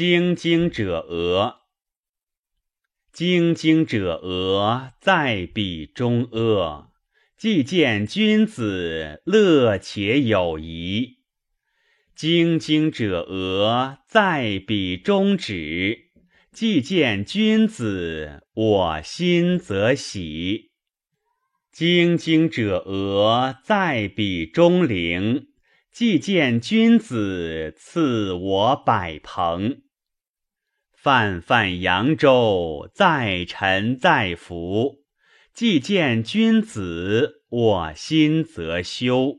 精精者俄，精精者俄，在彼中阿。既见君子，乐且有仪。精精者俄，在彼中止。既见君子，我心则喜。精精者俄，在彼中陵。既见君子，赐我百朋。泛泛扬州，在臣在福。既见君子，我心则修。